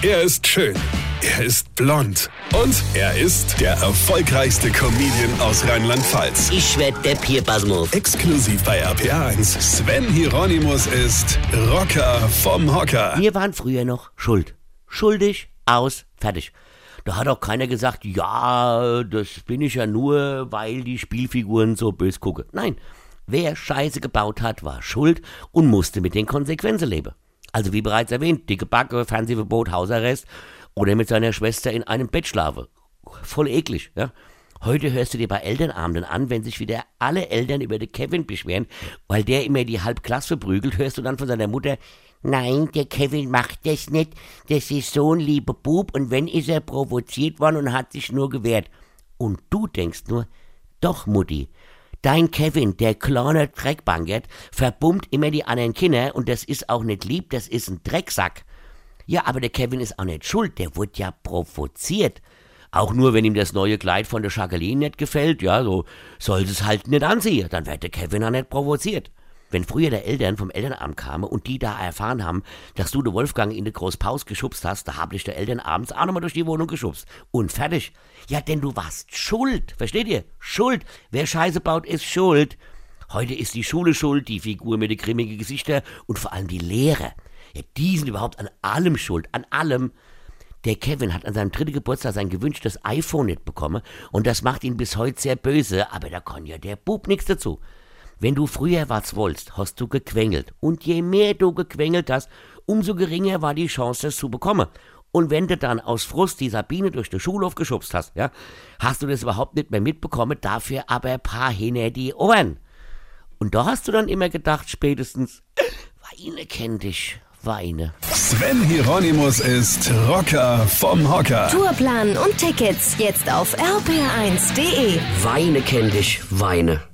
Er ist schön. Er ist blond. Und er ist der erfolgreichste Comedian aus Rheinland-Pfalz. Ich werd der Pierpasmus. Exklusiv bei RPA1. Sven Hieronymus ist Rocker vom Hocker. Wir waren früher noch schuld. Schuldig, aus, fertig. Da hat auch keiner gesagt, ja, das bin ich ja nur, weil die Spielfiguren so bös gucken. Nein, wer Scheiße gebaut hat, war schuld und musste mit den Konsequenzen leben. Also wie bereits erwähnt, dicke Backe, Fernsehverbot, Hausarrest oder mit seiner Schwester in einem Bett schlafen. Voll eklig, ja. Heute hörst du dir bei Elternabenden an, wenn sich wieder alle Eltern über den Kevin beschweren, weil der immer die Halbklasse verprügelt, hörst du dann von seiner Mutter, nein, der Kevin macht das nicht, das ist so ein lieber Bub und wenn ist er provoziert worden und hat sich nur gewehrt. Und du denkst nur, doch Mutti, dein Kevin, der kleine Dreckbankert, verbummt immer die anderen Kinder und das ist auch nicht lieb, das ist ein Drecksack. Ja, aber der Kevin ist auch nicht schuld, der wird ja provoziert. Auch nur, wenn ihm das neue Kleid von der Jacqueline nicht gefällt, ja, so soll es halt nicht anziehen, dann wird der Kevin auch nicht provoziert. Wenn früher der Eltern vom Elternabend kamen und die da erfahren haben, dass du den Wolfgang in die Großpaus geschubst hast, da hab ich der Eltern abends auch nochmal durch die Wohnung geschubst. Und fertig. Ja, denn du warst schuld. Versteht ihr? Schuld. Wer Scheiße baut, ist schuld. Heute ist die Schule schuld, die Figur mit den grimmigen Gesichtern und vor allem die Lehrer. Ja, die sind überhaupt an allem schuld, an allem. Der Kevin hat an seinem dritten Geburtstag sein gewünschtes iPhone nicht bekommen und das macht ihn bis heute sehr böse, aber da kann ja der Bub nichts dazu. Wenn du früher was wolltest, hast du gequengelt. Und je mehr du gequengelt hast, umso geringer war die Chance, das zu bekommen. Und wenn du dann aus Frust die Sabine durch den Schulhof geschubst hast, ja, hast du das überhaupt nicht mehr mitbekommen, dafür aber ein paar hinter die Ohren. Und da hast du dann immer gedacht, spätestens, Weine kennt dich, Weine. Sven Hieronymus ist Rocker vom Hocker. Tourplan und Tickets jetzt auf rpr1.de. Weine kennt dich, Weine.